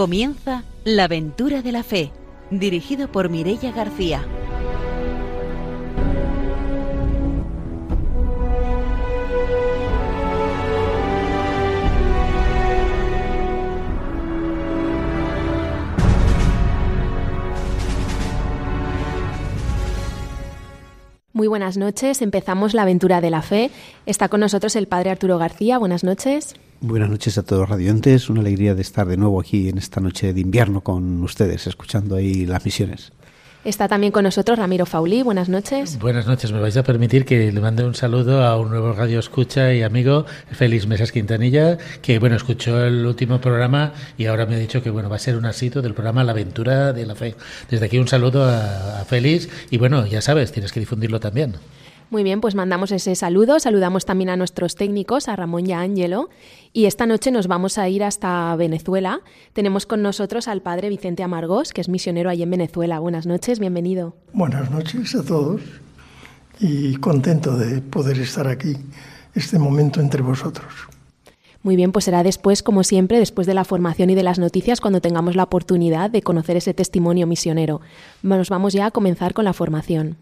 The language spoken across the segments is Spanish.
Comienza La aventura de la fe, dirigido por Mirella García. Muy buenas noches, empezamos la aventura de la fe. Está con nosotros el padre Arturo García. Buenas noches. Buenas noches a todos los radiantes. Una alegría de estar de nuevo aquí en esta noche de invierno con ustedes, escuchando ahí las misiones. Está también con nosotros Ramiro Faulí. Buenas noches. Buenas noches. Me vais a permitir que le mande un saludo a un nuevo radio escucha y amigo, Félix Mesas Quintanilla, que bueno, escuchó el último programa y ahora me ha dicho que bueno, va a ser un asito del programa La aventura de la fe. Desde aquí un saludo a, a Félix y bueno, ya sabes, tienes que difundirlo también. Muy bien, pues mandamos ese saludo. Saludamos también a nuestros técnicos, a Ramón y a Ángelo. Y esta noche nos vamos a ir hasta Venezuela. Tenemos con nosotros al padre Vicente Amargós, que es misionero allí en Venezuela. Buenas noches, bienvenido. Buenas noches a todos y contento de poder estar aquí este momento entre vosotros. Muy bien, pues será después, como siempre, después de la formación y de las noticias, cuando tengamos la oportunidad de conocer ese testimonio misionero. Nos vamos ya a comenzar con la formación.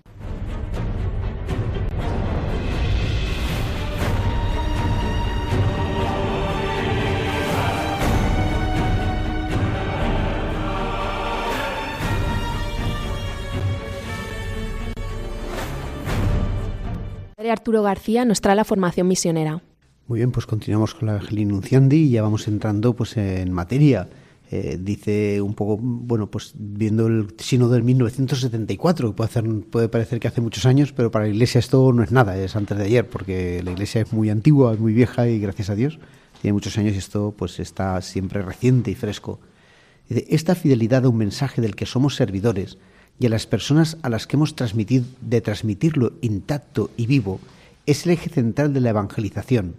Padre Arturo García nos trae la formación misionera. Muy bien, pues continuamos con la Evangelii Nunciandi y ya vamos entrando pues en materia. Eh, dice un poco, bueno, pues viendo el sínodo del 1974, que puede, hacer, puede parecer que hace muchos años, pero para la Iglesia esto no es nada, es antes de ayer, porque la Iglesia es muy antigua, es muy vieja y gracias a Dios tiene muchos años y esto pues está siempre reciente y fresco. Dice, esta fidelidad a un mensaje del que somos servidores y a las personas a las que hemos transmitido, de transmitirlo intacto y vivo es el eje central de la evangelización.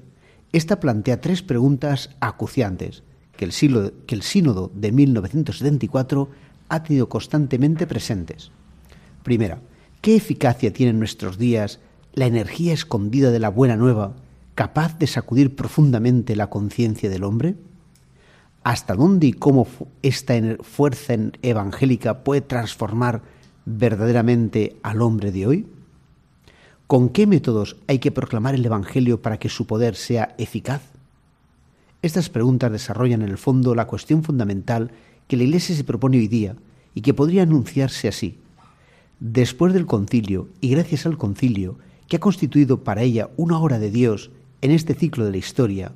Esta plantea tres preguntas acuciantes que el, que el sínodo de 1974 ha tenido constantemente presentes. Primera, ¿qué eficacia tiene en nuestros días la energía escondida de la buena nueva, capaz de sacudir profundamente la conciencia del hombre? Hasta dónde y cómo esta fuerza evangélica puede transformar verdaderamente al hombre de hoy? ¿Con qué métodos hay que proclamar el Evangelio para que su poder sea eficaz? Estas preguntas desarrollan en el fondo la cuestión fundamental que la Iglesia se propone hoy día y que podría anunciarse así. Después del concilio y gracias al concilio, que ha constituido para ella una hora de Dios en este ciclo de la historia,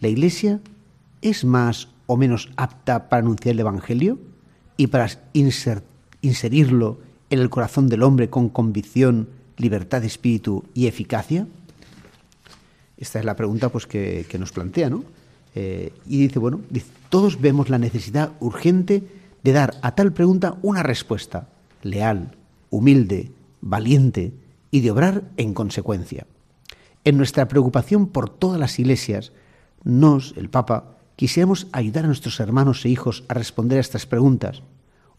la Iglesia es más o menos apta para anunciar el Evangelio y para inserirlo en el corazón del hombre con convicción, libertad de espíritu y eficacia? Esta es la pregunta pues, que, nos plantea, ¿no? Eh, y dice, bueno, todos vemos la necesidad urgente de dar a tal pregunta una respuesta leal, humilde, valiente y de obrar en consecuencia. En nuestra preocupación por todas las iglesias, nos, el Papa, quisiéramos ayudar a nuestros hermanos e hijos a responder a estas preguntas,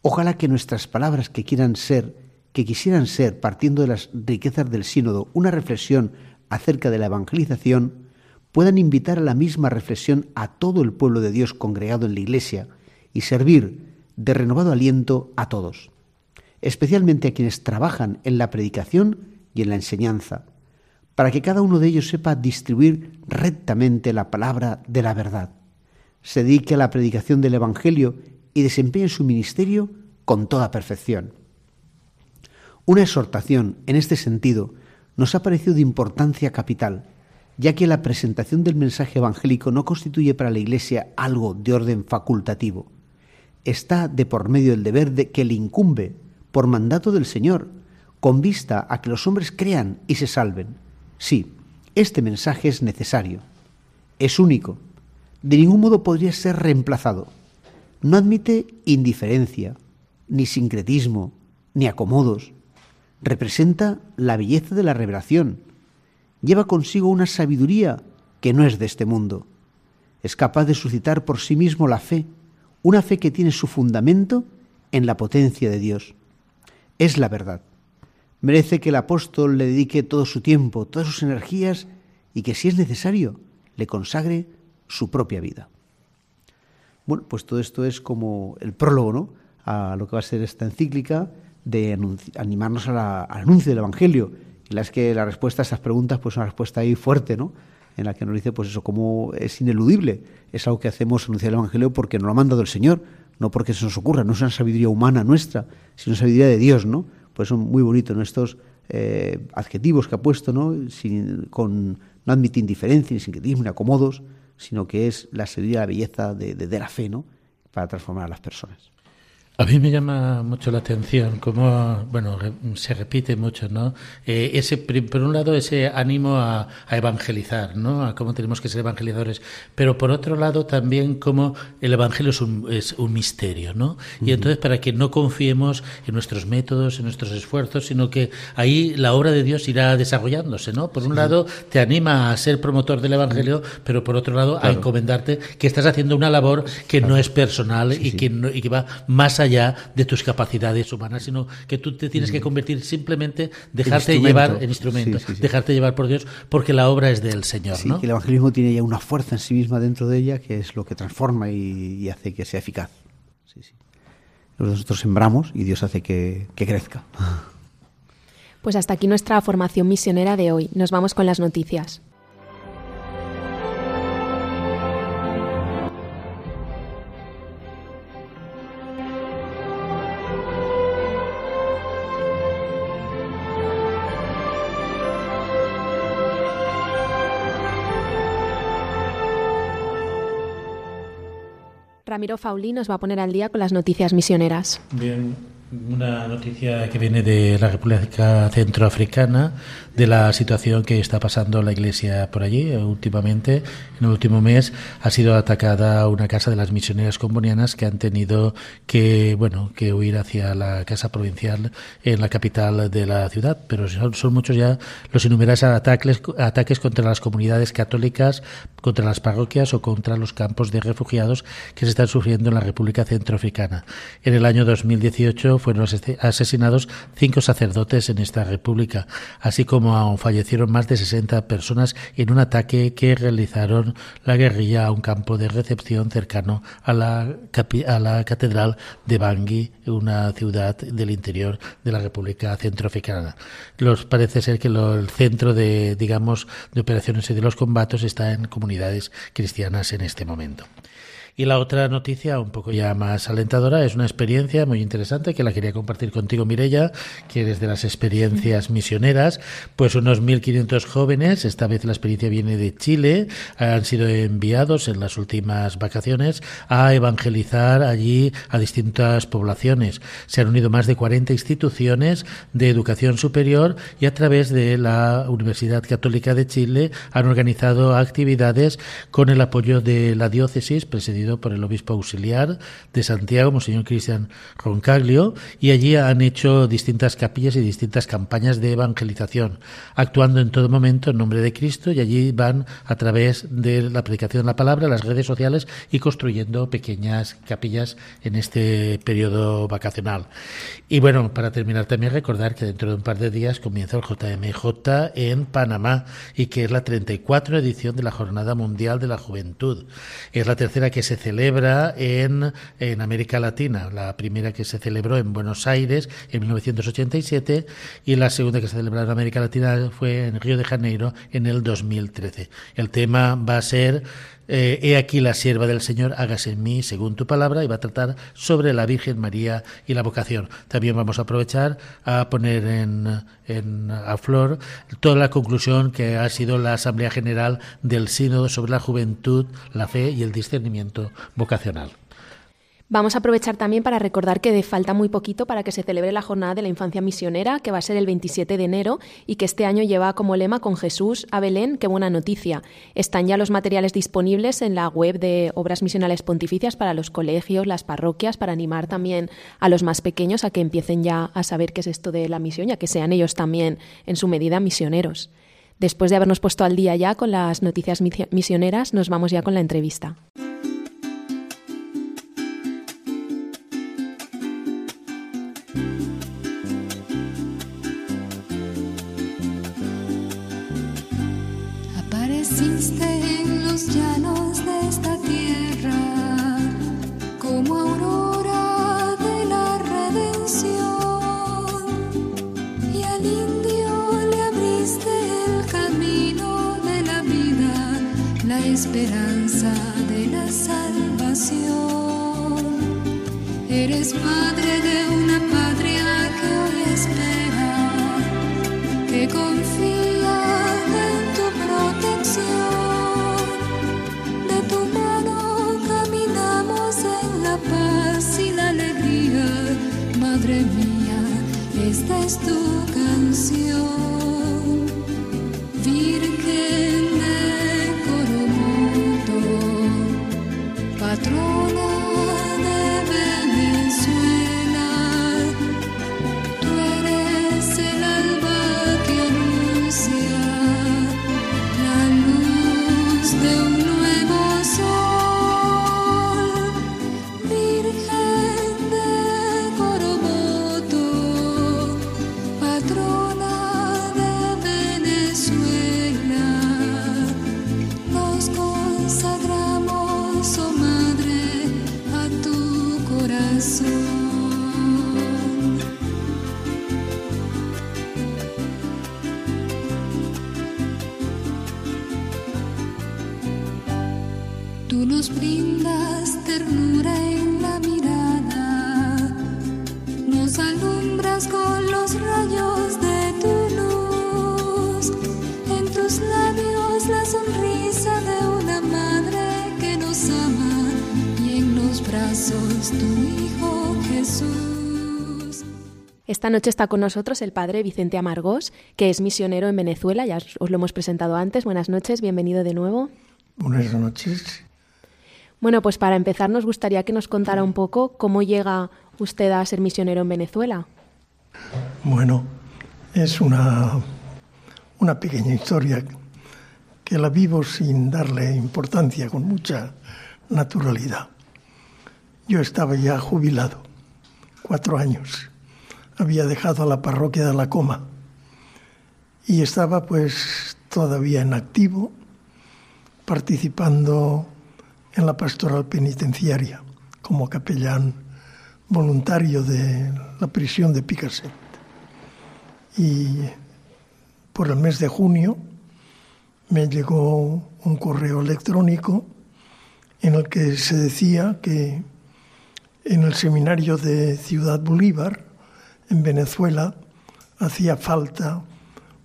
ojalá que nuestras palabras que quieran ser, que quisieran ser, partiendo de las riquezas del sínodo, una reflexión acerca de la evangelización, puedan invitar a la misma reflexión a todo el pueblo de Dios congregado en la Iglesia y servir de renovado aliento a todos, especialmente a quienes trabajan en la predicación y en la enseñanza, para que cada uno de ellos sepa distribuir rectamente la palabra de la verdad se dedique a la predicación del Evangelio y desempeñe su ministerio con toda perfección. Una exhortación en este sentido nos ha parecido de importancia capital, ya que la presentación del mensaje evangélico no constituye para la Iglesia algo de orden facultativo. Está de por medio del deber de que le incumbe, por mandato del Señor, con vista a que los hombres crean y se salven. Sí, este mensaje es necesario, es único, de ningún modo podría ser reemplazado. No admite indiferencia, ni sincretismo, ni acomodos. Representa la belleza de la revelación. Lleva consigo una sabiduría que no es de este mundo. Es capaz de suscitar por sí mismo la fe, una fe que tiene su fundamento en la potencia de Dios. Es la verdad. Merece que el apóstol le dedique todo su tiempo, todas sus energías y que si es necesario le consagre su propia vida. Bueno, pues todo esto es como el prólogo, ¿no? A lo que va a ser esta encíclica de animarnos al anuncio del Evangelio. Y la es que la respuesta a estas preguntas, pues una respuesta ahí fuerte, ¿no? En la que nos dice, pues eso, cómo es ineludible. Es algo que hacemos anunciar el Evangelio porque nos lo ha mandado el Señor, no porque se nos ocurra, no es una sabiduría humana nuestra, sino sabiduría de Dios, ¿no? Pues son muy bonitos estos eh, adjetivos que ha puesto, ¿no? Sin, con, no admite indiferencia, ni sincretismo, ni acomodos, sino que es la sabiduría, la belleza de, de, de la fe, ¿no? Para transformar a las personas. A mí me llama mucho la atención cómo, bueno, se repite mucho, ¿no? Eh, ese, por un lado, ese ánimo a, evangelizar, ¿no? A cómo tenemos que ser evangelizadores. Pero por otro lado, también cómo el evangelio es un, es un misterio, ¿no? Y entonces, para que no confiemos en nuestros métodos, en nuestros esfuerzos, sino que ahí la obra de Dios irá desarrollándose, ¿no? Por un lado, te anima a ser promotor del evangelio, pero por otro lado, a encomendarte que estás haciendo una labor que no es personal y, que y que va más allá allá de tus capacidades humanas, sino que tú te tienes que mm. convertir simplemente, dejarte llevar en instrumento, dejarte llevar por Dios, porque la obra es del Señor. ¿no? que el evangelismo tiene ya una fuerza en sí misma dentro de ella que es lo que transforma y, hace que sea eficaz. Nosotros sembramos y Dios hace que, que crezca. Pues hasta aquí nuestra formación misionera de hoy. Nos vamos con las noticias. Ramiro Fauli nos va a poner al día con las noticias misioneras. Bien, una noticia que viene de la República Centroafricana, de la situación que está pasando la Iglesia por allí. Últimamente, en el último mes, ha sido atacada una casa de las misioneras combonianas que han tenido que, bueno, que huir hacia la casa provincial en la capital de la ciudad. Pero son, muchos ya los innumerables ataques, ataques contra las comunidades católicas, contra las parroquias o contra los campos de refugiados que se están sufriendo en la República Centroafricana. En el año 2018 fueron asesinados cinco sacerdotes en esta república, así como fallecieron más de 60 personas en un ataque que realizaron la guerrilla a un campo de recepción cercano a la, a la catedral de Bangui, una ciudad del interior de la República Centroafricana. Los parece ser que el centro de, digamos, de operaciones y de los combates está en comunidades cristianas en este momento. Y la otra noticia, un poco ya más alentadora, es una experiencia muy interesante que la quería compartir contigo, Mirella, que desde las experiencias misioneras, pues unos 1.500 jóvenes, esta vez la experiencia viene de Chile, han sido enviados en las últimas vacaciones a evangelizar allí a distintas poblaciones. Se han unido más de 40 instituciones de educación superior y a través de la Universidad Católica de Chile han organizado actividades con el apoyo de la diócesis presidida por el obispo auxiliar de Santiago, Monseñor Cristian Roncaglio, y allí han hecho distintas capillas y distintas campañas de evangelización, actuando en todo momento en nombre de Cristo, y allí van a través de la predicación de la palabra, las redes sociales y construyendo pequeñas capillas en este periodo vacacional. Y bueno, para terminar también recordar que dentro de un par de días comienza el JMJ en Panamá y que es la 34 edición de la Jornada Mundial de la Juventud. Es la tercera que se celebra en, en América Latina. La primera que se celebró en Buenos Aires en 1987 y la segunda que se celebró en América Latina fue en Río de Janeiro en el 2013. El tema va a ser eh, he aquí la sierva del Señor, hágase en mí según tu palabra, y va a tratar sobre la Virgen María y la vocación. También vamos a aprovechar a poner en, en, a flor toda la conclusión que ha sido la Asamblea General del Sínodo sobre la juventud, la fe y el discernimiento vocacional. Vamos a aprovechar también para recordar que falta muy poquito para que se celebre la Jornada de la Infancia Misionera, que va a ser el 27 de enero y que este año lleva como lema con Jesús a Belén, qué buena noticia. Están ya los materiales disponibles en la web de Obras Misionales Pontificias para los colegios, las parroquias, para animar también a los más pequeños a que empiecen ya a saber qué es esto de la misión, ya que sean ellos también en su medida misioneros. Después de habernos puesto al día ya con las noticias misioneras, nos vamos ya con la entrevista. En los llanos de esta tierra como aurora de la redención y al Indio le abriste el camino de la vida, la esperanza de la salvación. Eres Padre de Dios. Es tu canción. Noche está con nosotros el padre Vicente Amargós, que es misionero en Venezuela, ya os lo hemos presentado antes. Buenas noches, bienvenido de nuevo. Buenas noches. Bueno, pues para empezar nos gustaría que nos contara un poco cómo llega usted a ser misionero en Venezuela. Bueno, es una, una pequeña historia que la vivo sin darle importancia, con mucha naturalidad. Yo estaba ya jubilado, cuatro años había dejado la parroquia de la Coma y estaba pues todavía en activo participando en la pastoral penitenciaria como capellán voluntario de la prisión de Picaset. Y por el mes de junio me llegó un correo electrónico en el que se decía que en el seminario de Ciudad Bolívar en Venezuela hacía falta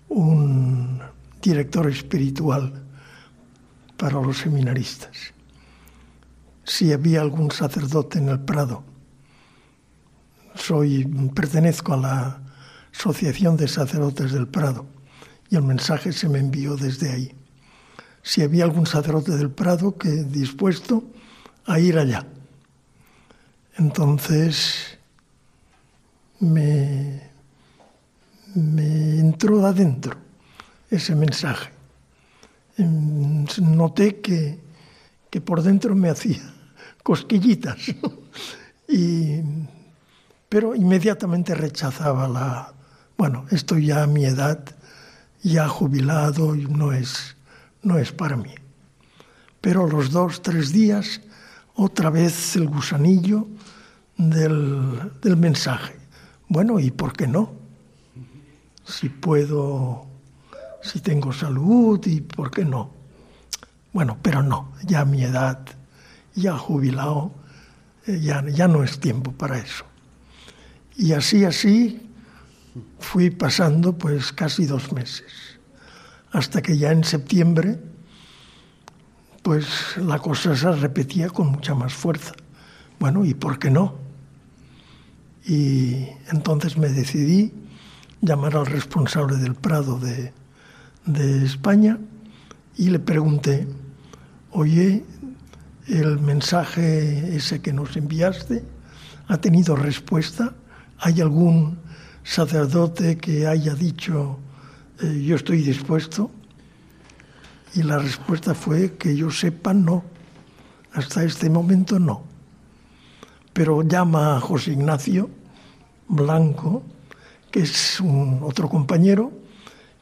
un director espiritual para los seminaristas. Si había algún sacerdote en el Prado, soy pertenezco a la Asociación de Sacerdotes del Prado y el mensaje se me envió desde ahí. Si había algún sacerdote del Prado que dispuesto a ir allá. Entonces me, me entró adentro ese mensaje. Em, noté que, que por dentro me hacía cosquillitas, y, pero inmediatamente rechazaba la, bueno, estoy ya a mi edad, ya jubilado no es, no es para mí. Pero los dos, tres días, otra vez el gusanillo del, del mensaje. Bueno, ¿y por qué no? Si puedo, si tengo salud, ¿y por qué no? Bueno, pero no, ya a mi edad, ya jubilado, eh, ya, ya no es tiempo para eso. Y así, así, fui pasando pues casi dos meses, hasta que ya en septiembre, pues la cosa se repetía con mucha más fuerza. Bueno, ¿y por qué no? Y entonces me decidí llamar al responsable del Prado de, de España y le pregunté, oye, el mensaje ese que nos enviaste ha tenido respuesta. ¿Hay algún sacerdote que haya dicho eh, yo estoy dispuesto? Y la respuesta fue que yo sepa no. Hasta este momento no pero llama a José Ignacio Blanco, que es un otro compañero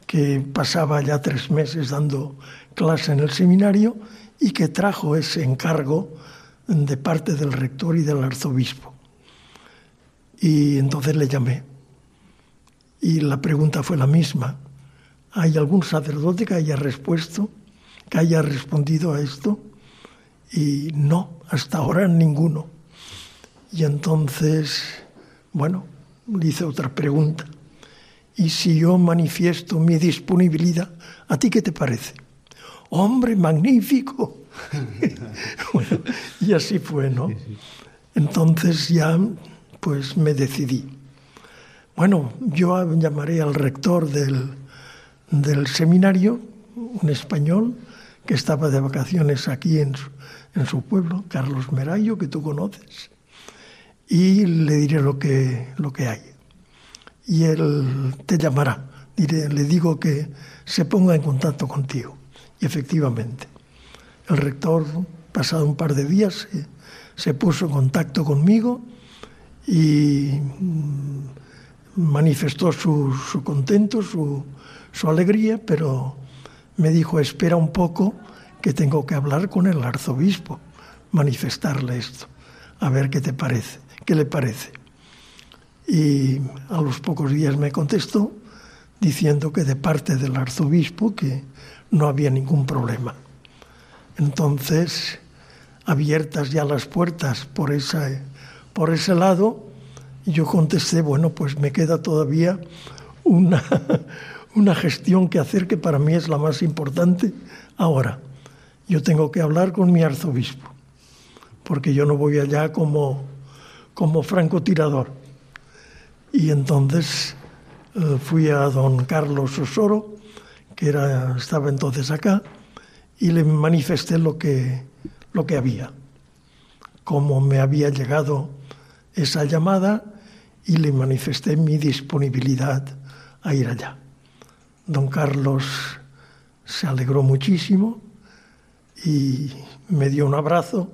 que pasaba ya tres meses dando clase en el seminario y que trajo ese encargo de parte del rector y del arzobispo. Y entonces le llamé. Y la pregunta fue la misma. ¿Hay algún sacerdote que haya respuesto, que haya respondido a esto y no, hasta ahora ninguno. Y entonces, bueno, le hice otra pregunta. Y si yo manifiesto mi disponibilidad, ¿a ti qué te parece? Hombre, magnífico. bueno, y así fue, ¿no? Entonces ya, pues me decidí. Bueno, yo llamaré al rector del, del seminario, un español, que estaba de vacaciones aquí en su, en su pueblo, Carlos Merayo, que tú conoces, y le diré lo que, lo que hay. Y él te llamará. Diré, le digo que se ponga en contacto contigo. Y efectivamente, el rector, pasado un par de días, se, se puso en contacto conmigo y mm, manifestó su, su contento, su, su alegría, pero me dijo, espera un poco, que tengo que hablar con el arzobispo, manifestarle esto, a ver qué te parece, qué le parece. Y a los pocos días me contestó diciendo que de parte del arzobispo que no había ningún problema. Entonces, abiertas ya las puertas por, esa, por ese lado, yo contesté, bueno, pues me queda todavía una, una gestión que hacer que para mí es la más importante ahora yo tengo que hablar con mi arzobispo, porque yo no voy allá como, como francotirador. Y entonces eh, fui a don Carlos Osoro, que era, estaba entonces acá, y le manifesté lo que, lo que había, cómo me había llegado esa llamada y le manifesté mi disponibilidad a ir allá. Don Carlos se alegró muchísimo y me dio un abrazo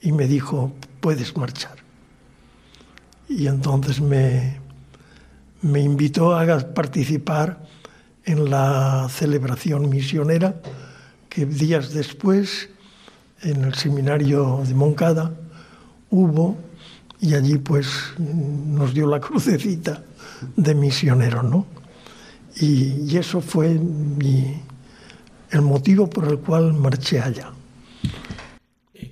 y me dijo, puedes marchar. Y entonces me, me invitó a participar en la celebración misionera que días después en el seminario de Moncada hubo y allí pues nos dio la crucecita de misionero, ¿no? Y, y eso fue mi, el motivo por el cual marché allá.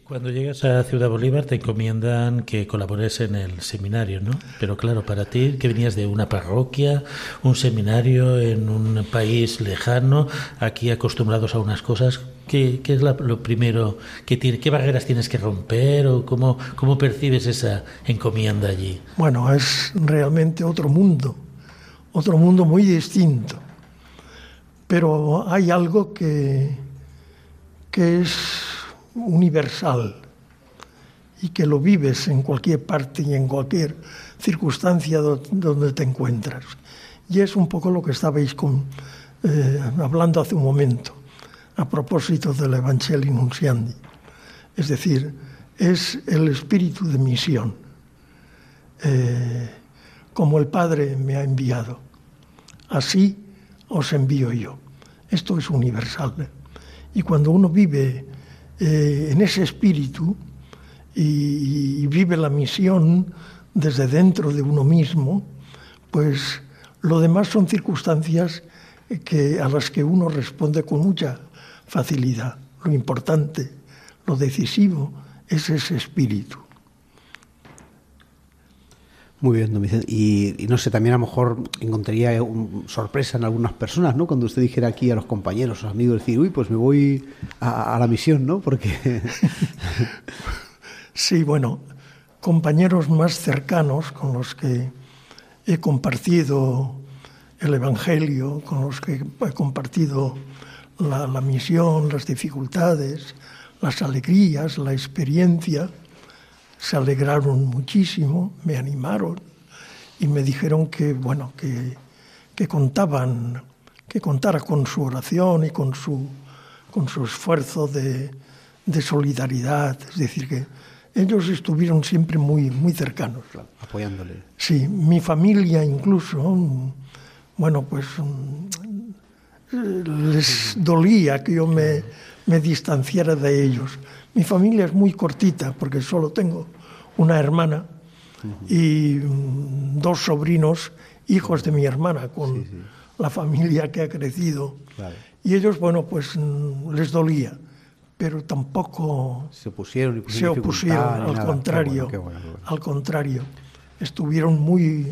Cuando llegas a Ciudad Bolívar te encomiendan que colabores en el seminario, ¿no? Pero claro, para ti, que venías de una parroquia, un seminario en un país lejano, aquí acostumbrados a unas cosas, ¿qué, qué es lo primero? que tiene, ¿Qué barreras tienes que romper o cómo, cómo percibes esa encomienda allí? Bueno, es realmente otro mundo, otro mundo muy distinto pero hay algo que, que es universal y que lo vives en cualquier parte y en cualquier circunstancia donde te encuentras. Y es un poco lo que estabais eh, hablando hace un momento, a propósito del Evangelio Nunciandi. Es decir, es el espíritu de misión, eh, como el Padre me ha enviado. Así os envío yo. Esto es universal. Y cuando uno vive eh, en ese espíritu y, y, vive la misión desde dentro de uno mismo, pues lo demás son circunstancias que, a las que uno responde con mucha facilidad. Lo importante, lo decisivo es ese espíritu. Muy bien, don Vicente. Y, no sé, también a lo mejor encontraría un, sorpresa en algunas personas, ¿no? Cuando usted dijera aquí a los compañeros, a los amigos, decir, uy, pues me voy a, la misión, ¿no? Porque. sí, bueno, compañeros más cercanos con los que he compartido el Evangelio, con los que he compartido la misión, las dificultades, las alegrías, la experiencia se alegraron muchísimo, me animaron y me dijeron que, bueno, que, que contaban, que contara con su oración y con su, con su esfuerzo de, de solidaridad, es decir, que ellos estuvieron siempre muy, muy cercanos. Apoyándole. Sí, mi familia incluso, bueno, pues les dolía que yo me, me distanciara de ellos. Mi familia es muy cortita porque solo tengo una hermana y dos sobrinos, hijos de mi hermana, con sí, sí. la familia que ha crecido. Y ellos, bueno, pues mm, les dolía, pero tampoco Se opusieron y se pusieron opusieron, dificultad ni al nada. contrario, Qué bueno, qué bueno, qué bueno. al contrario. Estuvieron muy,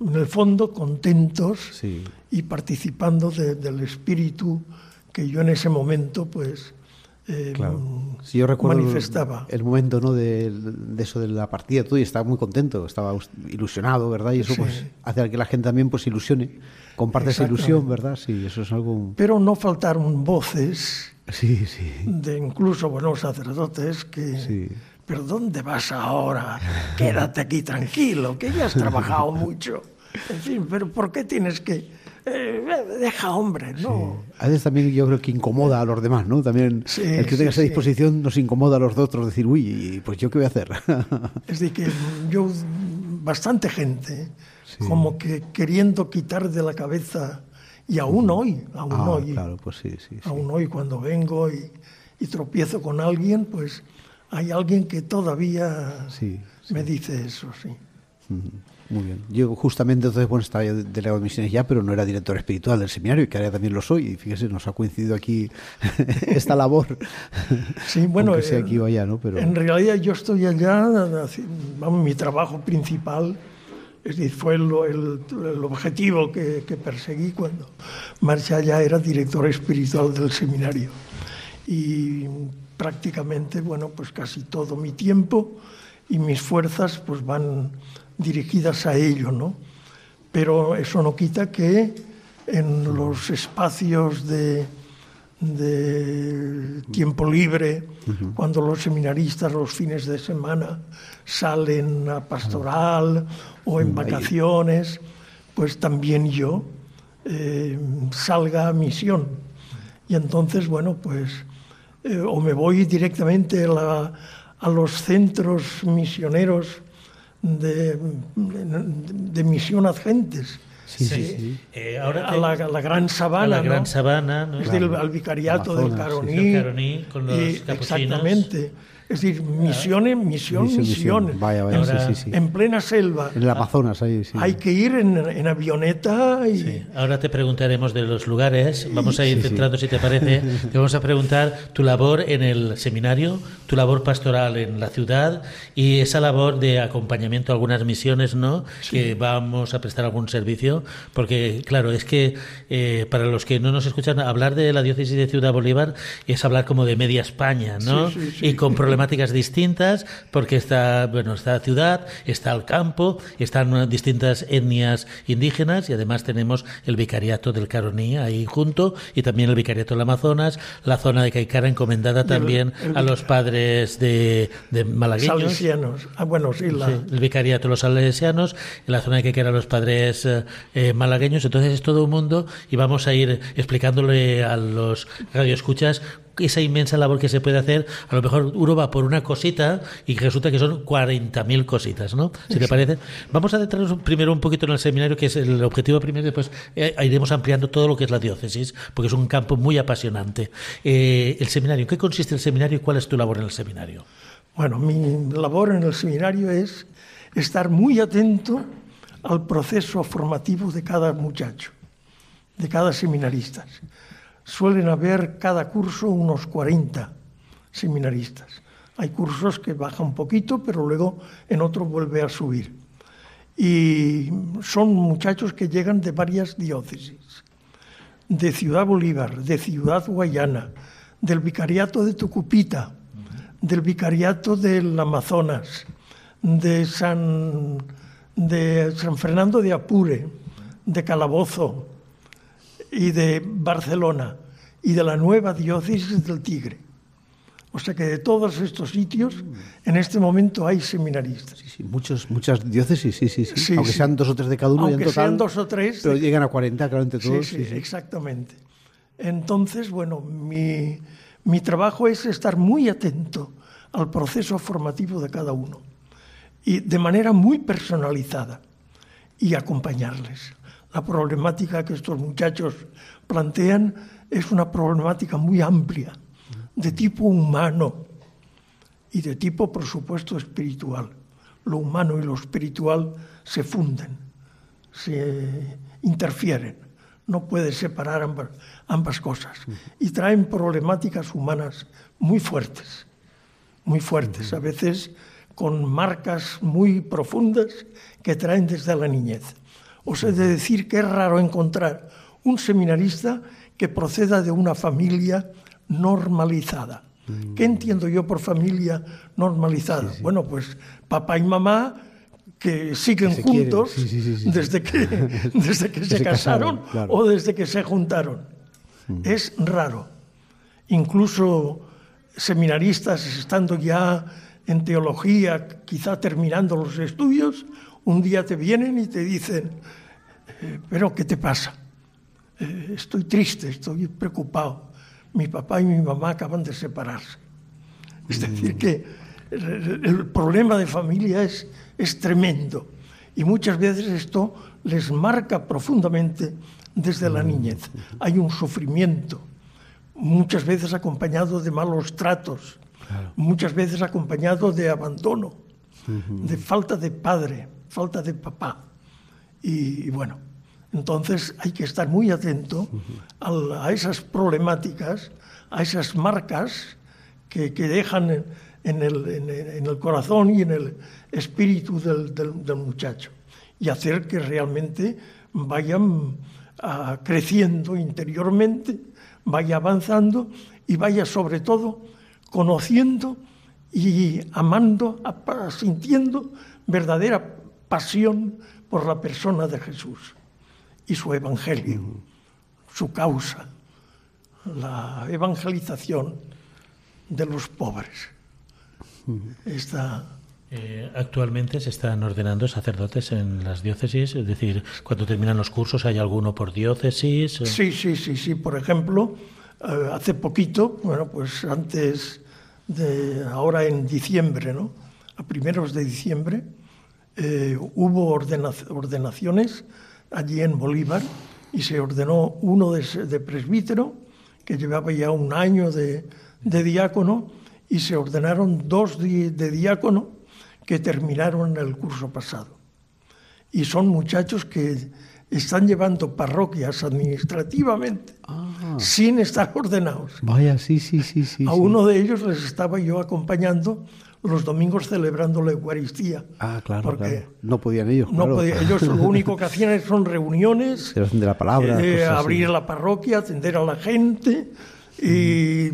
en el fondo, contentos Sí. y participando de- del espíritu que yo en ese momento, pues, eh, Claro. Sí, yo recuerdo manifestaba. el momento ¿no? de, de eso de la partida todo y estaba muy contento, estaba us- ilusionado, ¿verdad? Y eso Sí. pues hace que la gente también pues ilusione, comparte esa ilusión, ¿verdad? Sí, eso es algo... Pero no faltaron voces Sí, sí. de incluso buenos sacerdotes que... Sí. ¿Pero dónde vas ahora? Quédate aquí tranquilo, que ya has trabajado mucho. En fin, pero ¿por qué tienes que...? Eh, deja, hombre, no. A veces también yo creo que incomoda a los demás, ¿no? También Sí, el que sí, tenga esa disposición nos incomoda a los otros, decir, uy, pues yo qué voy a hacer. Es decir, que yo, bastante gente, como que queriendo quitar de la cabeza, y aún hoy, aún ah, hoy, claro, pues sí, sí. aún hoy cuando vengo y, y tropiezo con alguien, pues hay alguien que todavía me dice eso, sí. Ujú, Muy bien. Yo justamente entonces, bueno, estaba delegado de misiones ya, pero no era director espiritual del seminario, que ahora también lo soy. Y fíjese, nos ha coincidido aquí esta labor. Sí, bueno, Aunque sea eh, aquí o allá, ¿no? Pero En realidad yo estoy allá, vamos, mi trabajo principal es decir, fue lo- el, el objetivo que, que perseguí cuando marché allá, era director espiritual del seminario. Y prácticamente, bueno, pues casi todo mi tiempo y mis fuerzas pues van dirigidas a ello, ¿no? Pero eso no quita que en los espacios de, de tiempo libre, cuando los seminaristas los fines de semana salen a pastoral o en vacaciones, pues también yo eh, salga a misión. Y entonces, bueno, pues eh, o me voy directamente a, la- a los centros misioneros de, de misión Agentes. Sí, sí, sí. Eh, ahora a, la, a la Gran a Sabana. la Gran ¿no? Sabana, ¿no? Es decir, al vicariato del Amazonas, sí, Caroní. sí. El Caroní con los y- capuchinos. Exactamente. Es decir, misiones, misión, Misión, misión. misión. Vaya, vaya, Ahora- sí, sí, sí. en plena selva. En el Amazonas, ahí, sí. Hay que ir en, en avioneta y... Sí, ahora te preguntaremos de los lugares. Vamos a ir Sí, sí. centrando, si te parece. Te vamos a preguntar tu labor en el seminario, tu labor pastoral en la ciudad y esa labor de acompañamiento a algunas misiones, ¿no? Que vamos a prestar algún servicio. Porque, claro, es que eh, para los que no nos escuchan, hablar de la diócesis de Ciudad Bolívar es hablar como de media España, ¿no? Sí, sí, sí. Y con problemáticas distintas, porque está, bueno, está la ciudad, está el campo, están distintas etnias indígenas y además tenemos el vicariato del Caroní ahí junto y también el vicariato del Amazonas, la zona de Caicara encomendada también el a los padres de, de malagueños. Salesianos. Ah, bueno, sí, la, Sí, el vicariato de los salesianos, en la zona de eran los padres eh, eh, malagueños, entonces es todo un mundo y vamos a ir explicándole a los radioescuchas esa inmensa labor que se puede hacer. A lo mejor uno va por una cosita y resulta que son 40.000 cositas, ¿no? Si te parece. Vamos a adentrarnos primero un poquito en el seminario, que es el objetivo primero, y después eh, iremos ampliando todo lo que es la diócesis, porque es un campo muy apasionante. Eh, el seminario, ¿en qué consiste el seminario y cuál es tu labor en el seminario? Bueno, mi labor en el seminario es estar muy atento al proceso formativo de cada muchacho, de cada seminarista. Suelen haber cada curso unos 40 seminaristas. Hay cursos que bajan un poquito, pero luego en otro vuelve a subir. Y son muchachos que llegan de varias diócesis de Ciudad Bolívar, de Ciudad Guayana, del Vicariato de Tucupita, del Vicariato del Amazonas, de San Fernando de Apure, de Calabozo y de Barcelona y de la nueva diócesis del Tigre. O sea que de todos estos sitios, en este momento hay seminaristas. Sí, sí, muchos, muchas diócesis, sí, sí, sí. Sí, Aunque sí. sean dos o tres de cada uno, en Aunque total, sean dos o tres, Pero de- llegan a 40, claro, entre todos. Sí, sí, sí, sí. exactamente. Entonces, bueno, mi, mi trabajo es estar muy atento al proceso formativo de cada uno y de manera muy personalizada y acompañarles. La problemática que estos muchachos plantean es una problemática muy amplia, de tipo humano y de tipo, por supuesto, espiritual. Lo humano y lo espiritual se funden, se interfieren, no puede separar ambas, ambas cosas. Y traen problemáticas humanas muy fuertes, muy fuertes, a veces con marcas muy profundas que traen desde la niñez. Os he de decir que es raro encontrar un seminarista que proceda de una familia normalizada. ¿Qué entiendo yo por familia normalizada? Bueno, pues papá y mamá que siguen juntos sí, desde que, desde que se, se casaron, casaron, claro. o desde que se juntaron. Es raro. Incluso seminaristas estando ya en teología, quizá terminando los estudios, un día te vienen y te dicen, eh, pero ¿qué te pasa? Eh, estoy triste, estoy preocupado. Mi papá y mi mamá acaban de separarse. Es decir, que el, el problema de familia es, es tremendo. Y muchas veces esto les marca profundamente desde la niñez. Hay un sufrimiento, muchas veces acompañado de malos tratos, muchas veces acompañado de abandono, de falta de padre, falta de papá. Y, y bueno, entonces hay que estar muy atento a, la- a esas problemáticas, a esas marcas que, que dejan en, en el, en el- en el corazón y en el espíritu del, del- del muchacho y hacer que realmente vayan ah, creciendo interiormente, vaya avanzando y vaya sobre todo conociendo y amando, sintiendo verdadera pasión por la persona de Jesús y su evangelio, su causa, la evangelización de los pobres. Esta, Eh, actualmente se están ordenando sacerdotes en las diócesis, es decir, cuando terminan los cursos hay alguno por diócesis. eh, Sí, sí, sí, sí. Por ejemplo, eh, hace poquito, bueno, pues antes de ahora en diciembre, ¿no? A primeros de diciembre eh, hubo ordena- ordenaciones allí en Bolívar y se ordenó uno de, de presbítero que llevaba ya un año de, de diácono y se ordenaron dos di- de diácono que terminaron el curso pasado y son muchachos que están llevando parroquias administrativamente sin estar ordenados. Vaya, sí, sí, sí, sí. A sí. uno de ellos les estaba yo acompañando los domingos celebrando la Eucaristía. Ah, claro, porque claro. No podían ellos, no claro. podía- ellos lo único que hacían son reuniones, de la palabra, eh, así. abrir la parroquia, atender a la gente y...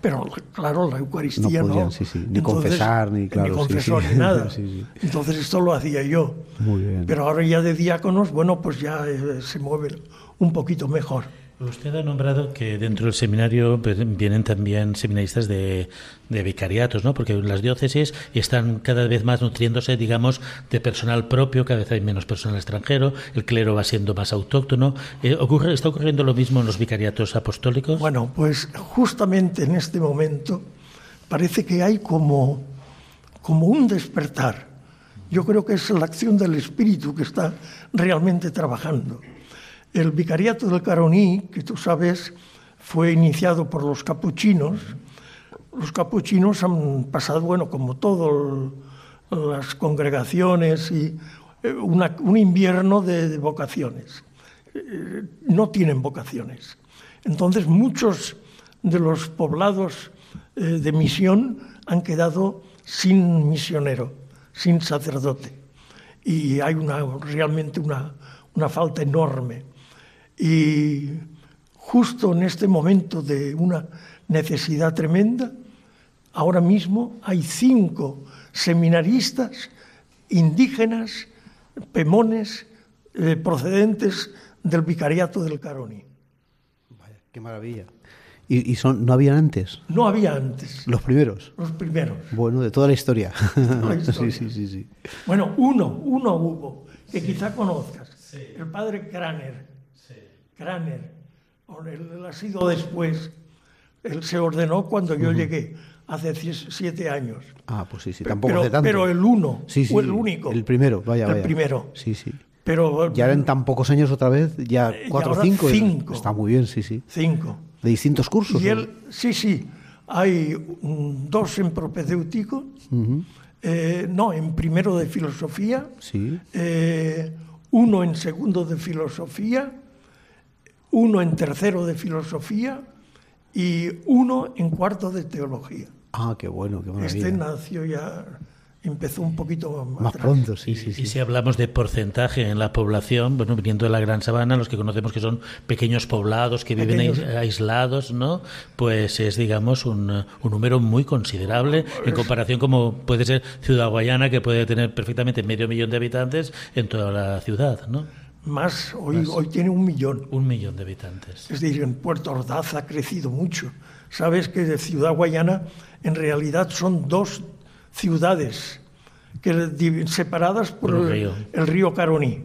Pero claro, la Eucaristía No no. podían, sí, sí, ni confesar, ni, claro, sí, confesor, sí. ni nada. Entonces esto lo hacía yo. Muy bien. Pero ahora ya de diáconos, bueno, pues ya eh, se mueve un poquito mejor. Usted ha nombrado que dentro del seminario pues, vienen también seminaristas de, de vicariatos, ¿no? Porque las diócesis están cada vez más nutriéndose, digamos, de personal propio, cada vez hay menos personal extranjero, el clero va siendo más autóctono. Eh, ocurre, ¿Está ocurriendo lo mismo en los vicariatos apostólicos? Bueno, pues justamente en este momento parece que hay como, como un despertar. Yo creo que es la acción del Espíritu que está realmente trabajando. El vicariato del Caroní, que tú sabes, fue iniciado por los capuchinos. Los capuchinos han pasado, bueno, como todas las congregaciones, y eh, un invierno de, vocaciones. Eh, no tienen vocaciones. Entonces muchos de los poblados eh, de misión han quedado sin misionero, sin sacerdote. Y hay realmente una falta enorme. Y justo en este momento de una necesidad tremenda, ahora mismo hay cinco seminaristas indígenas, pemones, eh, procedentes del vicariato del Caroni. Vaya, qué maravilla. ¿Y, y son, no habían antes? No había antes, Los primeros. los primeros. Bueno, de toda la historia. la historia. sí, sí, sí, sí. Bueno, uno, uno hubo, que quizá conozcas, el padre Kraner. Ahora, él, ha sido después, él se ordenó cuando yo llegué, hace siete años. Ah, pues sí, sí, tampoco pero, hace tanto. pero el uno, Sí, sí, o el único. El primero, vaya, El vaya. primero. Sí, sí. Pero Ya en tan pocos años otra vez, ya Eh, cuatro o cinco. cinco. Está muy bien, sí, sí. cinco. De distintos cursos. Y ¿no? él, sí, sí, hay mm, dos en propedéutico, eh, no, en primero de filosofía, Sí. eh, uno en segundo de filosofía, uno en tercero de filosofía y uno en cuarto de teología. Ah, qué bueno, qué maravilla. Este nació ya, empezó un poquito más, Más atrás. pronto, sí, sí, Y sí. si hablamos de porcentaje en la población, bueno, viniendo de la Gran Sabana, los que conocemos que son pequeños poblados que viven Pequeños. ais- aislados, ¿no? Pues es, digamos, un, un número muy considerable en comparación como puede ser Ciudad Guayana, que puede tener perfectamente medio millón de habitantes en toda la ciudad, ¿no? Más, hoy, hoy tiene un millón. Un millón de habitantes. Es decir, en Puerto Ordaz ha crecido mucho. Sabes que de Ciudad Guayana en realidad son dos ciudades que separadas por, el, río. el río Caroní.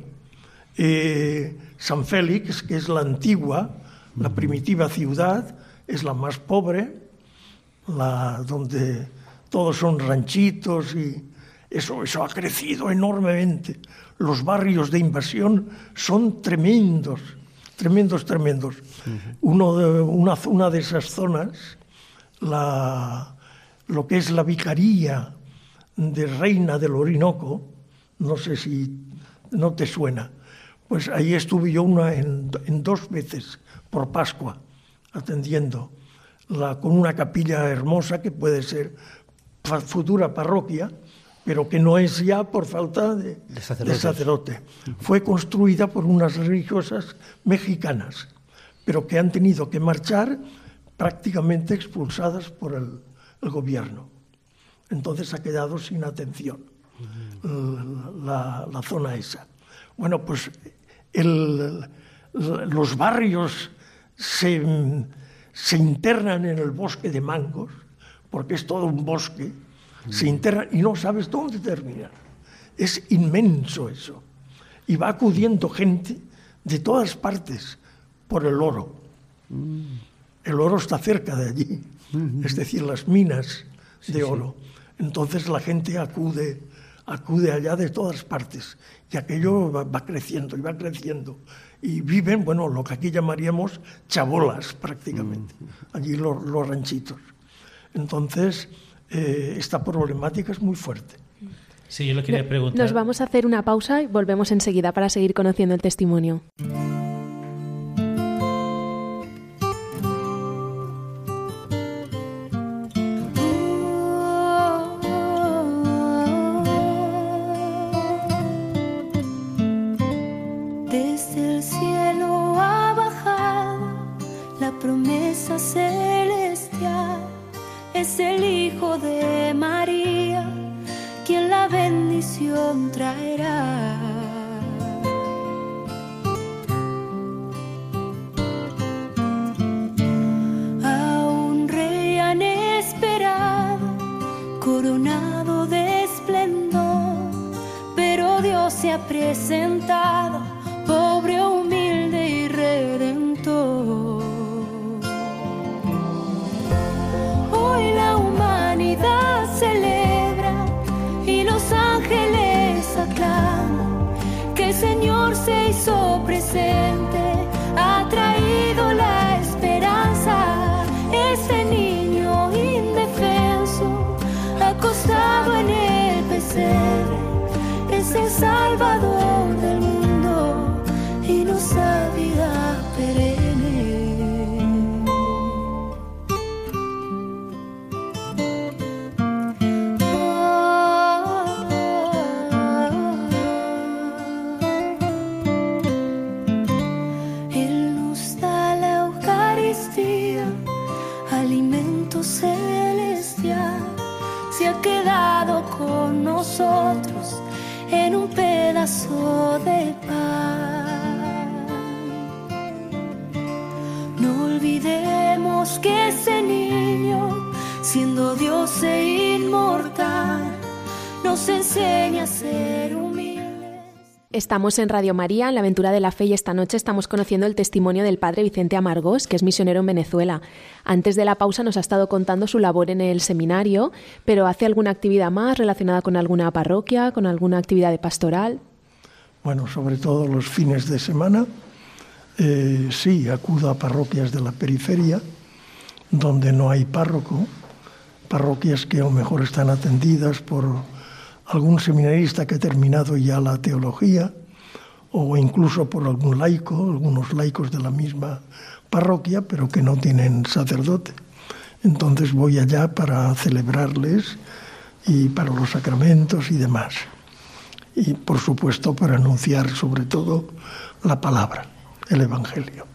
Eh, San Félix, que es la antigua, la primitiva ciudad, es la más pobre, la donde todos son ranchitos y eso, eso ha crecido enormemente. Los barrios de invasión son tremendos, tremendos, tremendos. Uno de, una, una de esas zonas, la, lo que es la vicaría de Reina del Orinoco, no sé si no te suena, pues ahí estuve yo una en, en dos veces por Pascua atendiendo la, con una capilla hermosa que puede ser futura parroquia, pero que no es ya por falta de, sacerdote. Fue construida por unas religiosas mexicanas, pero que han tenido que marchar prácticamente expulsadas por el, el gobierno. Entonces ha quedado sin atención la, la zona esa. Bueno, pues el- los barrios se, se internan en el bosque de mangos, porque es todo un bosque, se internan y no sabes dónde terminan. Es inmenso eso. Y va acudiendo gente de todas partes por el oro. El oro está cerca de allí, es decir, las minas de oro. Entonces la gente acude, acude allá de todas partes y aquello va, va creciendo y va creciendo. Y viven, bueno, lo que aquí llamaríamos chabolas prácticamente, allí los, los ranchitos. Entonces, eh, esta problemática es muy fuerte. Sí, yo le quería preguntar. Nos vamos a hacer una pausa y volvemos enseguida para seguir conociendo el testimonio. Salvador Estamos en Radio María, en la aventura de la fe, y esta noche estamos conociendo el testimonio del padre Vicente Amargós, que es misionero en Venezuela. Antes de la pausa nos ha estado contando su labor en el seminario, pero ¿hace alguna actividad más relacionada con alguna parroquia, con alguna actividad de pastoral? Bueno, sobre todo los fines de semana, eh, sí, acudo a parroquias de la periferia, donde no hay párroco, parroquias que a lo mejor están atendidas por algún seminarista que ha terminado ya la teología, o incluso por algún laico, algunos laicos de la misma parroquia, pero que no tienen sacerdote. Entonces voy allá para celebrarles y para los sacramentos y demás. Y por supuesto para anunciar sobre todo la palabra, el Evangelio.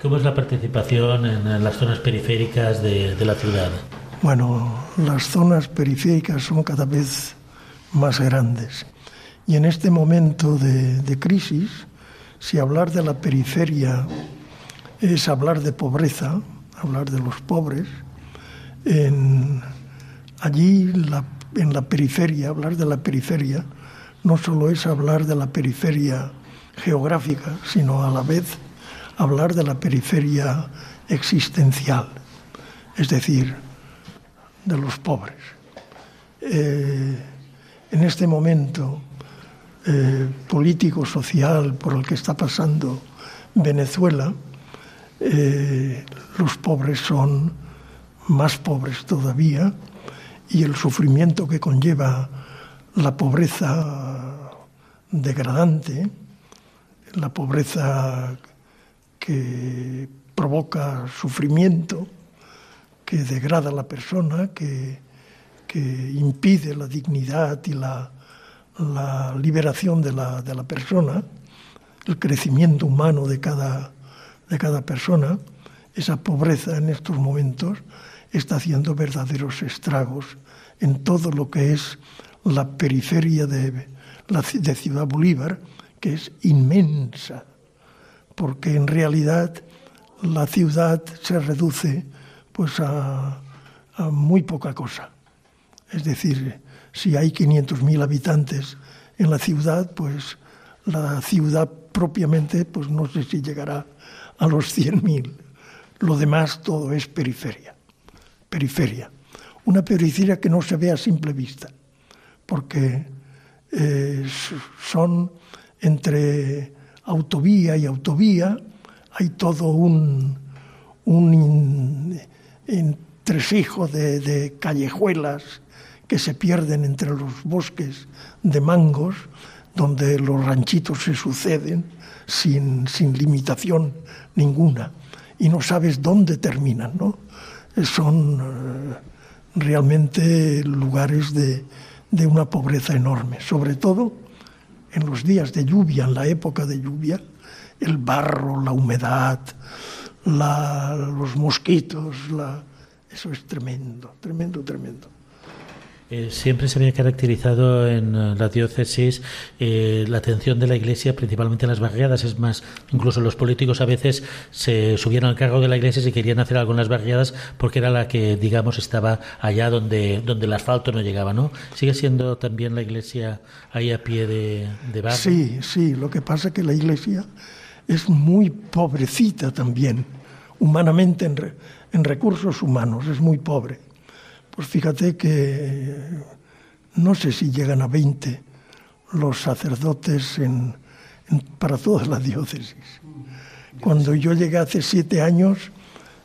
¿Cómo es la participación en las zonas periféricas de, la ciudad? Bueno, las zonas periféricas son cada vez más grandes. Y en este momento de, crisis, si hablar de la periferia es hablar de pobreza, hablar de los pobres, allí en la periferia, hablar de la periferia, no solo es hablar de la periferia geográfica, sino a la vez hablar de la periferia existencial, es decir, de los pobres. Eh, en este momento eh, político, social, por el que está pasando Venezuela, eh, los pobres son más pobres todavía y el sufrimiento que conlleva la pobreza degradante, la pobreza que provoca sufrimiento, que degrada a la persona, que, impide la dignidad y la, liberación de la, de la, persona, el crecimiento humano de cada, de cada persona, esa pobreza en estos momentos está haciendo verdaderos estragos en todo lo que es la periferia de, la, de Ciudad Bolívar, que es inmensa porque en realidad la ciudad se reduce pues a, muy poca cosa. Es decir, si hay 500.000 habitantes en la ciudad, pues la ciudad propiamente, pues no sé si llegará a los 100.000. Lo demás todo es periferia. Periferia. Una periferia que no se ve a simple vista, porque eh, son entre autovía y autovía, hay todo un, un entresijo de, de callejuelas que se pierden entre los bosques de mangos, donde los ranchitos se suceden sin, sin limitación ninguna y no sabes dónde terminan, ¿no? Son eh, realmente lugares de, de una pobreza enorme, sobre todo en los días de lluvia, en la época de lluvia, el barro, la humedad, los mosquitos, eso es tremendo, tremendo, tremendo. Eh, siempre se había caracterizado en eh, la diócesis eh, la atención de la Iglesia, principalmente en las barriadas. Es más, incluso los políticos a veces se subieron al cargo de la Iglesia si querían hacer algo en las barriadas porque era la que, digamos, estaba allá donde, donde el asfalto no llegaba, ¿no? ¿Sigue siendo también la Iglesia ahí a pie de, de barro? Sí, sí. Lo que pasa es que la Iglesia es muy pobrecita también, humanamente, en, en recursos humanos, es muy pobre pues fíjate que no sé si llegan a 20 los sacerdotes para toda la diócesis. Cuando yo llegué hace siete años,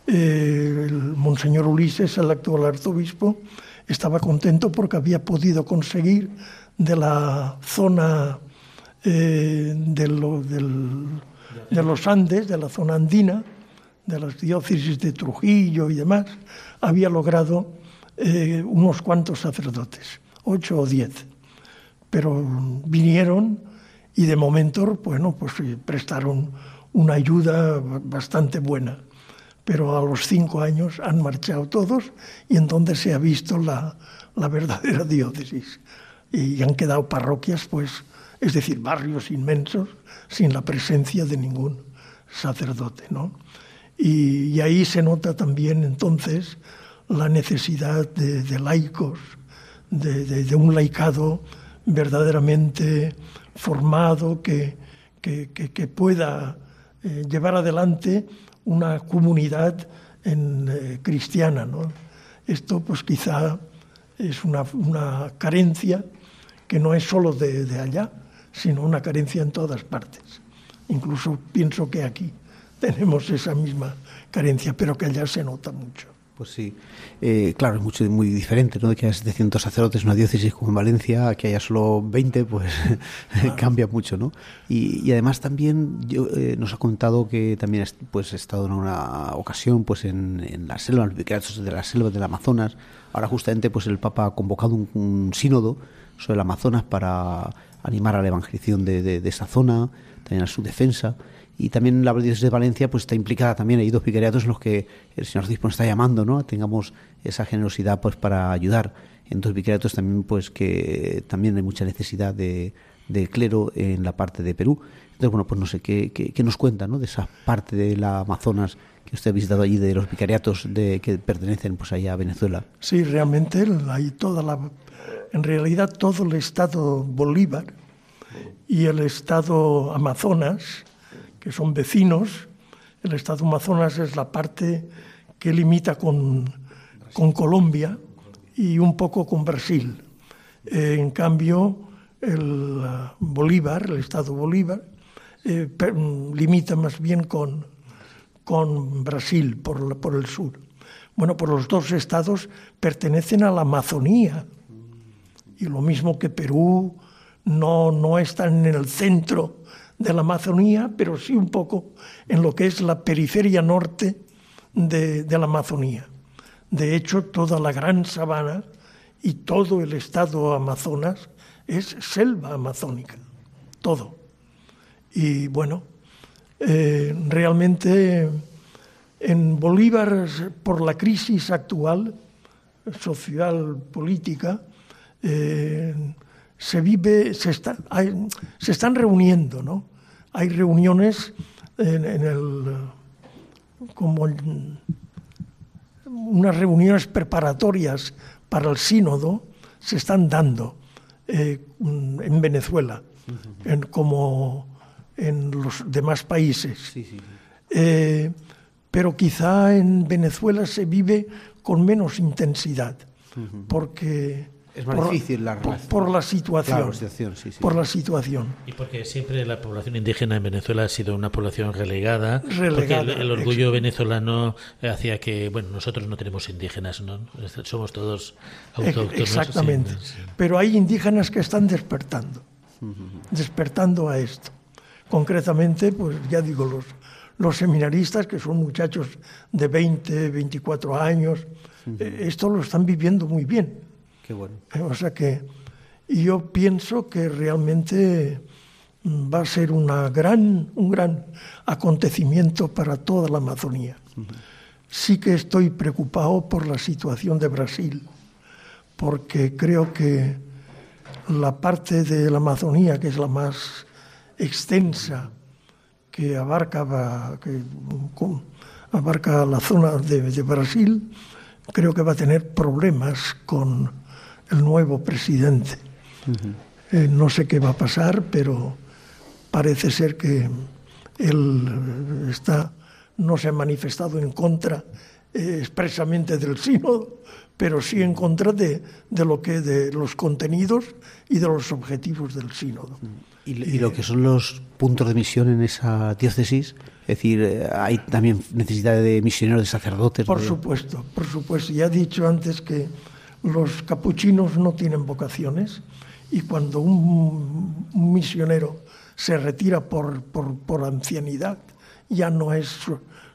eh, el monseñor Ulises, el actual arzobispo, estaba contento porque había podido conseguir de la zona eh, de los Andes, de la zona andina, de las diócesis de Trujillo y demás, había logrado eh, unos cuantos sacerdotes, ocho o diez. Pero vinieron y de momento, bueno, pues eh, prestaron una ayuda bastante buena. Pero a los cinco años han marchado todos y entonces se ha visto la, la verdadera diócesis. Y han quedado parroquias, pues, es decir, barrios inmensos, sin la presencia de ningún sacerdote, ¿no? Y, y ahí se nota también entonces la necesidad de, laicos, de, un laicado verdaderamente formado que, pueda eh, llevar adelante una comunidad eh, cristiana. Esto pues quizá es una, una, carencia que no es solo de, de allá, sino una carencia en todas partes. Incluso pienso que aquí tenemos esa misma carencia, pero que allá se nota mucho. Pues sí, eh, claro, es mucho, muy diferente, ¿no? De que haya 700 sacerdotes una diócesis como en Valencia, que haya solo 20, pues cambia mucho, ¿no? Y, además también yo, eh, nos ha contado que también pues, ha estado en una ocasión pues en, la selva, en los vicariatos de la selva del Amazonas. Ahora justamente pues el Papa ha convocado un, sínodo sobre el Amazonas para animar a la evangelización de, de esa zona, también a su defensa y también la diócesis de Valencia pues está implicada también. Hay dos vicariatos en los que el señor obispo nos está llamando no tengamos esa generosidad pues para ayudar. En dos vicariatos también pues que también hay mucha necesidad de, clero en la parte de Perú. Entonces bueno pues no sé qué, qué, nos cuenta no de esa parte de la Amazonas que usted ha visitado allí de los vicariatos de que pertenecen pues allá a Venezuela sí realmente hay toda la en realidad todo el estado Bolívar y el estado Amazonas que son vecinos. El estado Amazonas es la parte que limita con, con Colombia y un poco con Brasil. Eh, en cambio, el uh, Bolívar, el estado Bolívar, eh, limita más bien con, con Brasil por, por el sur. Bueno, por los dos estados pertenecen a la Amazonía. Y lo mismo que Perú, no, no están en el centro de la Amazonía, pero sí un poco en lo que es la periferia norte de, la Amazonía. De hecho, toda la gran sabana y todo el estado Amazonas es selva amazónica, todo. Y bueno, eh, realmente en Bolívar, por la crisis actual, social, política, eh, se vive, se, está, se están reuniendo, ¿no? Hay reuniones en, el, como unas reuniones preparatorias para el sínodo se están dando eh, en Venezuela, como en los demás países. Eh, pero quizá en Venezuela se vive con menos intensidad, porque es más difícil la relación. Por, la situación. Por la situación. Y porque siempre la población indígena en Venezuela ha sido una población relegada. porque el, orgullo venezolano hacía que, bueno, nosotros no tenemos indígenas, ¿no? Somos todos autóctonos. Exactamente. Pero hay indígenas que están despertando. Despertando a esto. Concretamente, pues ya digo, los, los seminaristas, que son muchachos de 20, 24 años, eh, esto lo están viviendo muy bien Qué bueno. Eh, o sea que yo pienso que realmente mm, va a ser una gran, un gran acontecimiento para toda la Amazonía. Sí que estoy preocupado por la situación de Brasil, porque creo que la parte de la Amazonía, que es la más extensa, que abarca, que, abarca la zona de, de Brasil, creo que va a tener problemas con el nuevo presidente. Eh, no sé qué va a pasar, pero parece ser que él está, no se ha manifestado en contra eh, expresamente del sínodo, pero sí en contra de, de, lo que de los contenidos y de los objetivos del sínodo. ¿Y, lo que son los puntos de misión en esa diócesis? Es decir, eh, ¿hay también necesidad de misioneros, de sacerdotes? Por supuesto, por supuesto. Ya he dicho antes que los capuchinos no tienen vocaciones y cuando un, misionero se retira por, por, ancianidad ya no es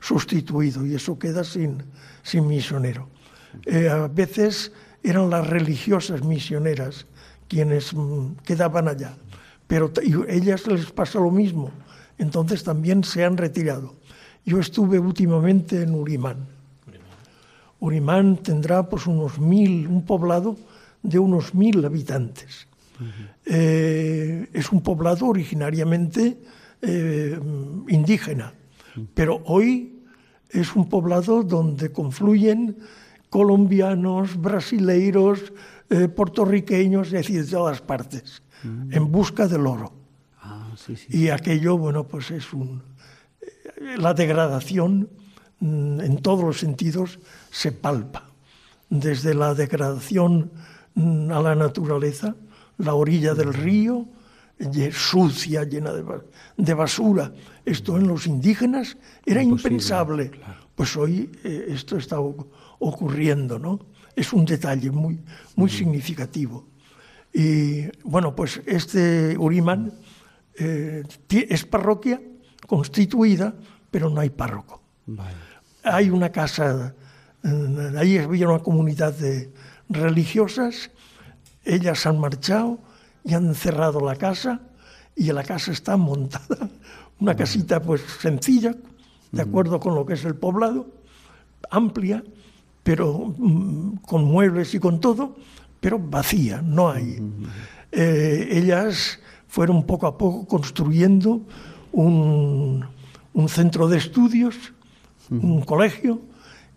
sustituido y eso queda sin, sin misionero. Eh, a veces eran las religiosas misioneras quienes mm, quedaban allá, pero ellas les pasa lo mismo, entonces también se han retirado. Yo estuve últimamente en Urimán Urimán tendrá pues unos mil, un poblado de unos mil habitantes. Eh, es un poblado originariamente eh, indígena, pero hoy es un poblado donde confluyen colombianos, brasileiros, eh, puertorriqueños, es decir, de todas partes, en busca del oro. Ah, y aquello, bueno, pues es un, la degradación en todos los sentidos se palpa, desde la degradación mm, a la naturaleza, la orilla del río, sucia, llena de, basura. Esto en los indígenas era impensable. Pues hoy eh, esto está ocurriendo, ¿no? Es un detalle muy, muy significativo. Y bueno, pues este Urimán eh, es parroquia constituida, pero no hay párroco. Hay una casa, eh, ahí había una comunidad de religiosas, ellas han marchado y han cerrado la casa y la casa está montada, una casita pues sencilla, de acuerdo con lo que es el poblado, amplia, pero mm, con muebles y con todo, pero vacía, no hay. Eh, ellas fueron poco a poco construyendo un, centro de estudios, un colegio,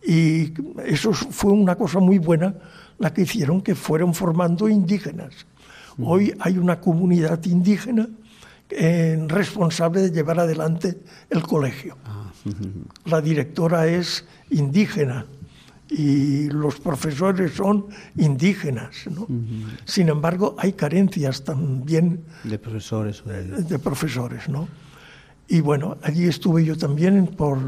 y eso fue una cosa muy buena la que hicieron que fueron formando indígenas. Hoy hay una comunidad indígena eh, responsable de llevar adelante el colegio. Ah, la directora es indígena y los profesores son indígenas. ¿no? Sin embargo, hay carencias también de profesores. De, profesores, ¿no? Y bueno, allí estuve yo también por,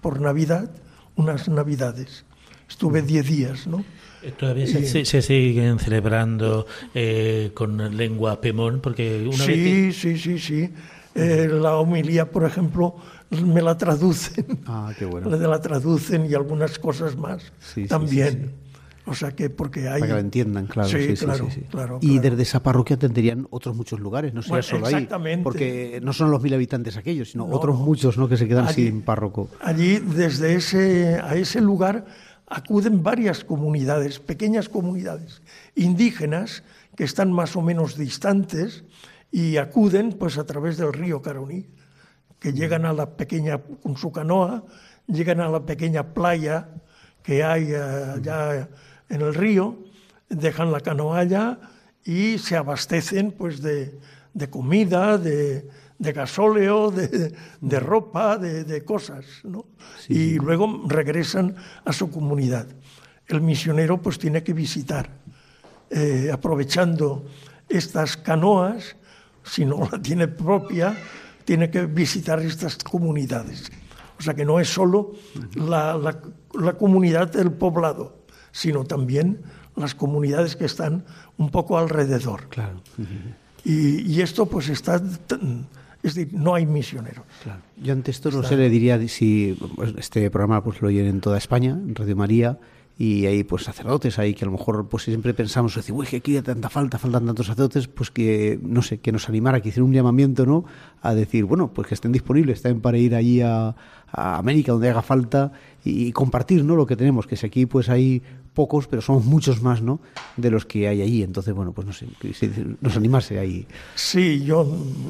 por Navidad, unas Navidades. Estuve diez días, ¿no? Eh, ¿Todavía se, siguen celebrando eh, con lengua pemón? Porque una sí, sí, sí, sí. Eh, la homilía, por ejemplo, me la traducen. Ah, qué bueno. Me la traducen y algunas cosas más también. O sea que porque hay... Para que la entiendan, claro. Sí, claro, claro, Y desde esa parroquia tendrían otros muchos lugares, no sería solo exactamente. ahí. Porque no son los mil habitantes aquellos, sino otros muchos ¿no? que se quedan sin párroco. Allí, desde ese, a ese lugar, acuden varias comunidades, pequeñas comunidades indígenas que están más o menos distantes y acuden pues a través del río Caroní que llegan a la pequeña, con su canoa, llegan a la pequeña playa que hay eh, allá en el río, dejan la canoa allá y se abastecen pues de, comida, de, gasóleo, de, ropa, de, cosas, ¿no? y luego regresan a su comunidad. El misionero pues tiene que visitar, eh, aprovechando estas canoas, si no la tiene propia, tiene que visitar estas comunidades. O sea que no es solo la, la, comunidad del poblado, sino también las comunidades que están un poco alrededor. Claro. y, y, esto pues está... Es decir, no hay misioneros. Claro. Yo ante esto no sé, le diría si pues, este programa pues lo oyen en toda España, en Radio María, y hay pues sacerdotes ahí que a lo mejor pues siempre pensamos decir uy que aquí hay tanta falta faltan tantos sacerdotes pues que no sé que nos animara que hiciera un llamamiento no a decir bueno pues que estén disponibles también para ir allí a, América donde haga falta y, compartir no lo que tenemos que si aquí pues hay pocos pero somos muchos más no de los que hay allí entonces bueno pues no sé nos animarse ahí sí yo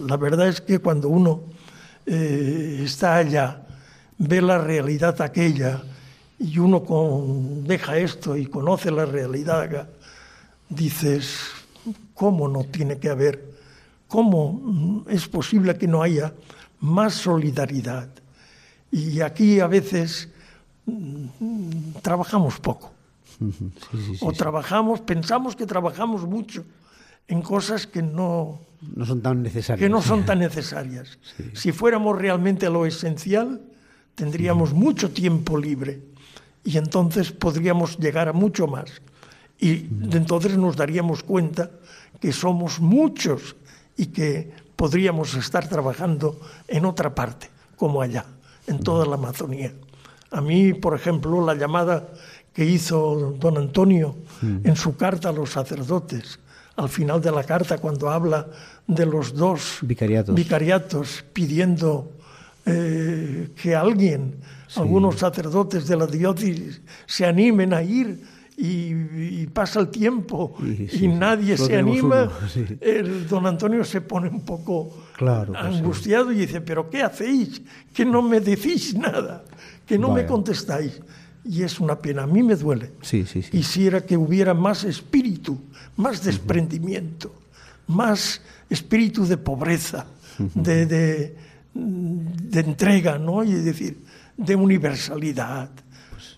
la verdad es que cuando uno eh, está allá ve la realidad aquella y uno deja esto y conoce la realidad, dices, ¿cómo no tiene que haber? ¿Cómo es posible que no haya más solidaridad? Y aquí a veces mm, trabajamos poco. O trabajamos, pensamos que trabajamos mucho en cosas que no, no son tan necesarias. Que no son tan necesarias. Si fuéramos realmente lo esencial, tendríamos mucho tiempo libre y entonces podríamos llegar a mucho más. Y entonces nos daríamos cuenta que somos muchos y que podríamos estar trabajando en otra parte, como allá, en toda la Amazonía. A mí, por ejemplo, la llamada que hizo don Antonio en su carta a los sacerdotes, al final de la carta, cuando habla de los dos vicariatos, pidiendo eh, que alguien algunos sacerdotes de la diócesis se animen a ir y, pasa el tiempo y, nadie se anima, el don Antonio se pone un poco claro, pues angustiado y dice, pero ¿qué hacéis? Que no me decís nada, que no me contestáis. Y es una pena, a mí me duele. Quisiera que hubiera más espíritu, más desprendimiento, más espíritu de pobreza, de, de, de entrega, ¿no? Y decir, de universalidad.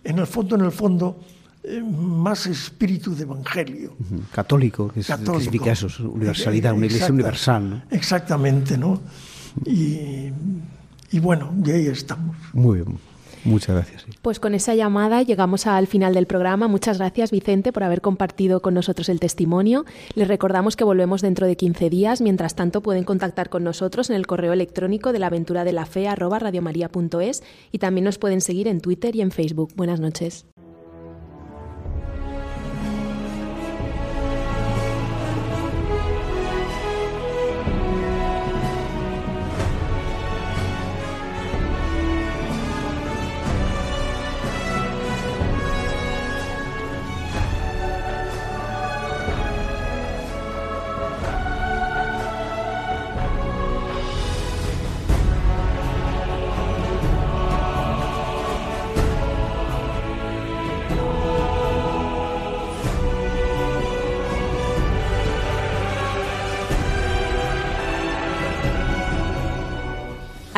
En el fondo, en el fondo, eh, más espíritu de evangelio. Católico, que, es, Católico. significa eso, universalidad, una iglesia universal. ¿no? Exactamente, ¿no? Y, y bueno, y ahí estamos. Muy bien, muchas gracias. Pues con esa llamada llegamos al final del programa. Muchas gracias, Vicente, por haber compartido con nosotros el testimonio. Les recordamos que volvemos dentro de 15 días. Mientras tanto, pueden contactar con nosotros en el correo electrónico de la aventura de la fe arroba radiomaria.es y también nos pueden seguir en Twitter y en Facebook. Buenas noches.